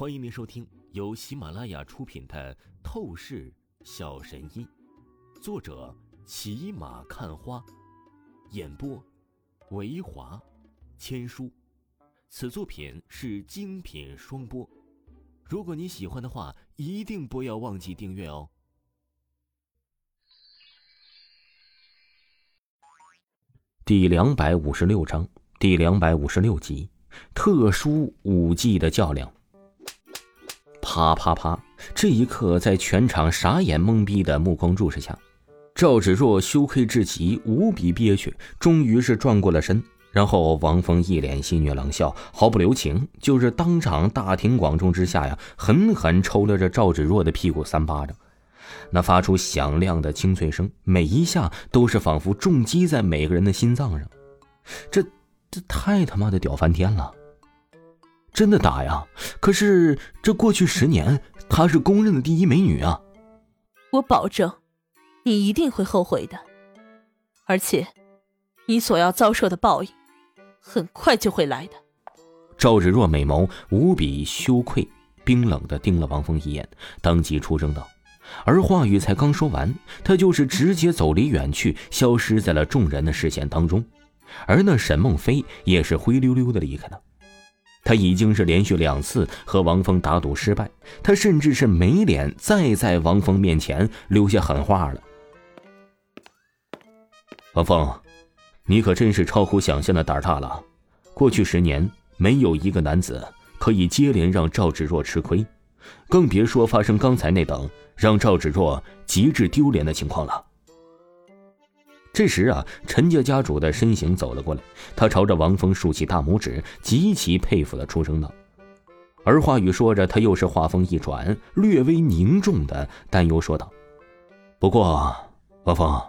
欢迎您收听由喜马拉雅出品的《透视小神医》，作者骑马看花，演播维华千书。此作品是精品双播。如果你喜欢的话，一定不要忘记订阅哦。第两百五十六章，第两百五十六集，特殊武技的较量。啪啪啪！这一刻，在全场傻眼懵逼的目光注视下，赵芷若羞愧至极，无比憋屈，终于是转过了身。然后王峰一脸戏谑冷笑，毫不留情，就是当场大庭广众之下呀，狠狠抽了这赵芷若的屁股三巴掌。那发出响亮的清脆声，每一下都是仿佛重击在每个人的心脏上。这这太他妈的屌翻天了！真的打呀！可是这过去十年，她是公认的第一美女啊！我保证，你一定会后悔的，而且，你所要遭受的报应，很快就会来的。赵芷若美眸无比羞愧，冰冷的盯了王峰一眼，当即出声道，而话语才刚说完，他就是直接走离远去，消失在了众人的视线当中，而那沈梦飞也是灰溜溜的离开了。他已经是连续两次和王峰打赌失败，他甚至是没脸再在王峰面前留下狠话了。王峰，你可真是超乎想象的胆大了。过去十年，没有一个男子可以接连让赵芷若吃亏，更别说发生刚才那等让赵芷若极致丢脸的情况了。这时啊，陈家家主的身形走了过来，他朝着王峰竖起大拇指，极其佩服的出声道。而话语说着，他又是话锋一转，略微凝重的担忧说道：“不过，王峰，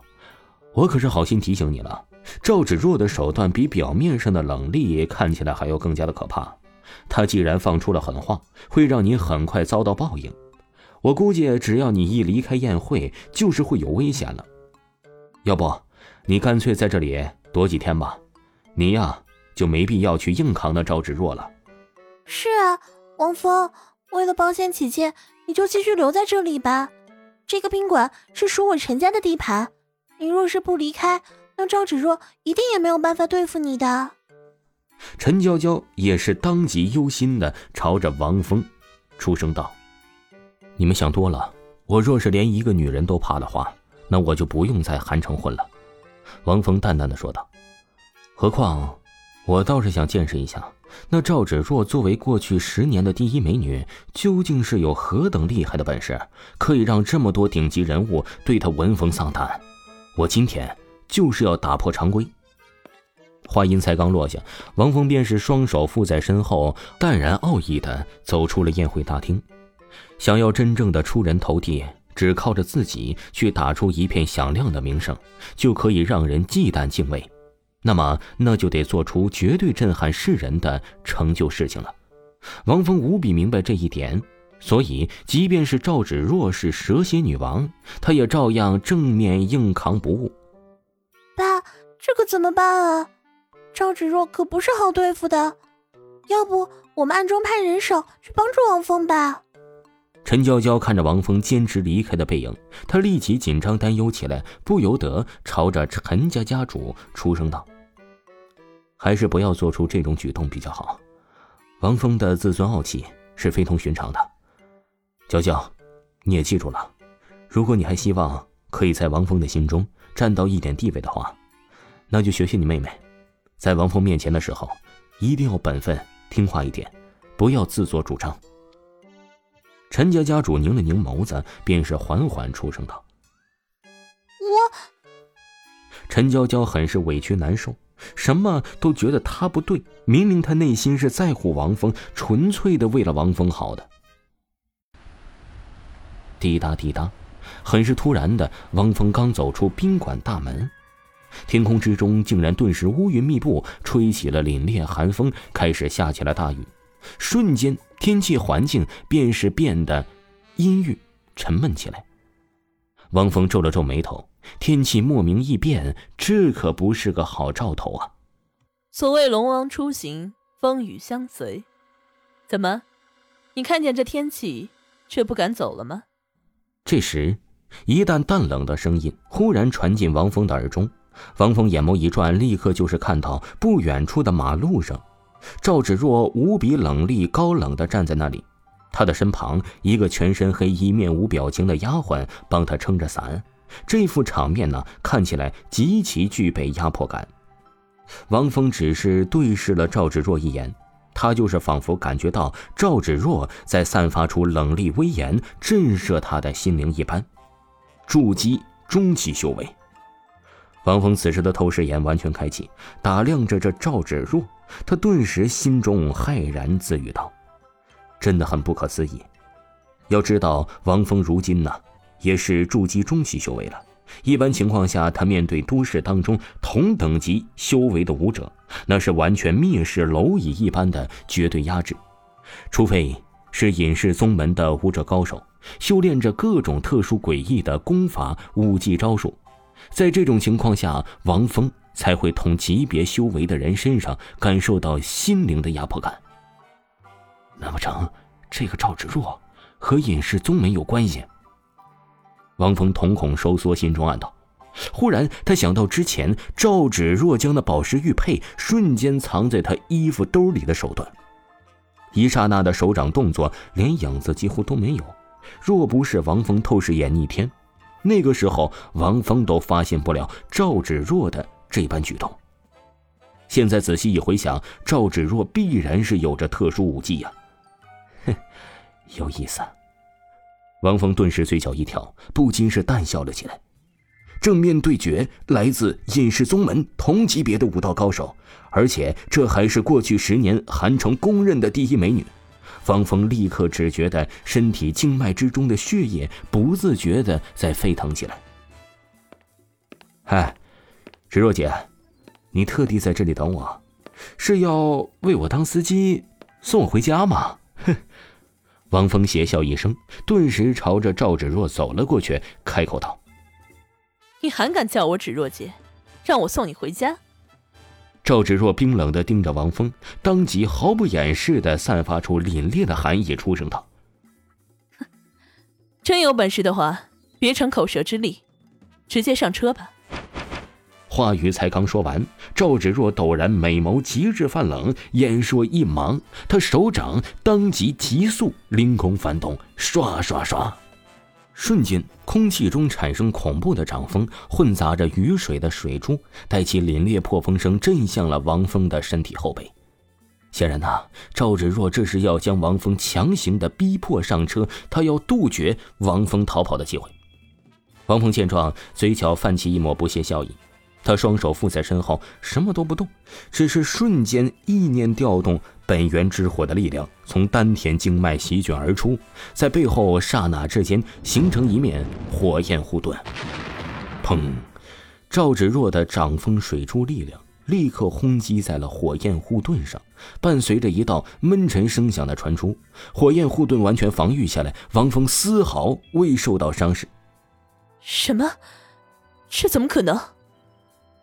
我可是好心提醒你了，赵芷若的手段比表面上的冷厉看起来还要更加的可怕。他既然放出了狠话，会让你很快遭到报应。我估计，只要你一离开宴会，就是会有危险了。要不？”你干脆在这里躲几天吧，你呀就没必要去硬扛那赵芷若了。是啊，王峰，为了保险起见，你就继续留在这里吧。这个宾馆是属我陈家的地盘，你若是不离开，那赵芷若一定也没有办法对付你的。陈娇娇也是当即忧心的朝着王峰出声道：“你们想多了，我若是连一个女人都怕的话，那我就不用在韩城混了。”王峰淡淡的说道：“何况，我倒是想见识一下，那赵芷若作为过去十年的第一美女，究竟是有何等厉害的本事，可以让这么多顶级人物对她闻风丧胆。我今天就是要打破常规。”话音才刚落下，王峰便是双手负在身后，淡然傲意的走出了宴会大厅，想要真正的出人头地。只靠着自己去打出一片响亮的名声，就可以让人忌惮敬畏，那么那就得做出绝对震撼世人的成就事情了。王峰无比明白这一点，所以即便是赵芷若是蛇蝎女王，他也照样正面硬扛不误。爸，这可怎么办啊？赵芷若可不是好对付的，要不我们暗中派人手去帮助王峰吧。陈娇娇看着王峰坚持离开的背影，她立即紧张担忧起来，不由得朝着陈家家主出声道：“还是不要做出这种举动比较好。王峰的自尊傲气是非同寻常的。娇娇，你也记住了，如果你还希望可以在王峰的心中占到一点地位的话，那就学学你妹妹，在王峰面前的时候，一定要本分听话一点，不要自作主张。”陈家家主拧了拧眸子，便是缓缓出声道：“我。”陈娇娇很是委屈难受，什么都觉得他不对。明明他内心是在乎王峰，纯粹的为了王峰好的。滴答滴答，很是突然的，王峰刚走出宾馆大门，天空之中竟然顿时乌云密布，吹起了凛冽寒风，开始下起了大雨。瞬间，天气环境便是变得阴郁、沉闷起来。王峰皱了皱眉头，天气莫名异变，这可不是个好兆头啊！所谓龙王出行，风雨相随，怎么，你看见这天气，却不敢走了吗？这时，一旦淡冷的声音忽然传进王峰的耳中。王峰眼眸一转，立刻就是看到不远处的马路上，赵芷若无比冷厉、高冷的站在那里。他的身旁，一个全身黑衣、面无表情的丫鬟帮他撑着伞。这副场面呢，看起来极其具备压迫感。王峰只是对视了赵芷若一眼，他就是仿佛感觉到赵芷若在散发出冷厉威严，震慑他的心灵一般。筑基中期修为。王峰此时的透视眼完全开启，打量着这赵芷若，他顿时心中骇然，自语道：“真的很不可思议。要知道，王峰如今呢，也是筑基中期修为了。一般情况下，他面对都市当中同等级修为的武者，那是完全蔑视蝼蚁一般的绝对压制。除非是隐世宗门的武者高手，修炼着各种特殊诡异的功法、武技招数。”在这种情况下，王峰才会同级别修为的人身上感受到心灵的压迫感。难不成这个赵芷若和隐世宗门有关系？王峰瞳孔收缩，心中暗道。忽然，他想到之前赵芷若将那宝石玉佩瞬间藏在他衣服兜里的手段，一刹那的手掌动作连影子几乎都没有。若不是王峰透视眼逆天。那个时候，王峰都发现不了赵芷若的这般举动。现在仔细一回想，赵芷若必然是有着特殊武技呀。哼，有意思。王峰顿时嘴角一挑，不禁是淡笑了起来。正面对决来自隐世宗门同级别的武道高手，而且这还是过去十年韩城公认的第一美女。方峰立刻只觉得身体经脉之中的血液不自觉的在沸腾起来。嗨，芷若姐，你特地在这里等我，是要为我当司机送我回家吗？哼！王峰邪笑一声，顿时朝着赵芷若走了过去，开口道：“你还敢叫我芷若姐，让我送你回家？”赵芷若冰冷的盯着王峰，当即毫不掩饰的散发出凛冽的寒意，出声道：“真有本事的话，别逞口舌之力，直接上车吧。”话语才刚说完，赵芷若陡然美眸极致泛冷，眼说一忙，她手掌当即急速凌空翻动，唰唰唰。瞬间，空气中产生恐怖的掌风，混杂着雨水的水珠，带起凛冽破风声，震向了王峰的身体后背。显然呐，赵芷若这是要将王峰强行的逼迫上车，他要杜绝王峰逃跑的机会。王峰见状，嘴角泛起一抹不屑笑意。他双手负在身后，什么都不动，只是瞬间意念调动本源之火的力量，从丹田经脉席卷而出，在背后刹那之间形成一面火焰护盾。砰！赵芷若的掌风水珠力量立刻轰击在了火焰护盾上，伴随着一道闷沉声响的传出，火焰护盾完全防御下来，王峰丝毫未受到伤势。什么？这怎么可能？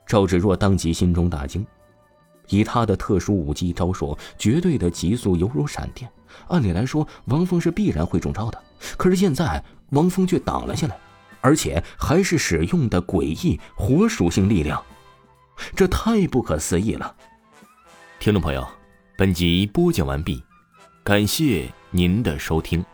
赵芷若当即心中大惊，以他的特殊武技招数，绝对的急速犹如闪电。按理来说，王峰是必然会中招的，可是现在王峰却挡了下来，而且还是使用的诡异火属性力量，这太不可思议了。听众朋友，本集播讲完毕，感谢您的收听。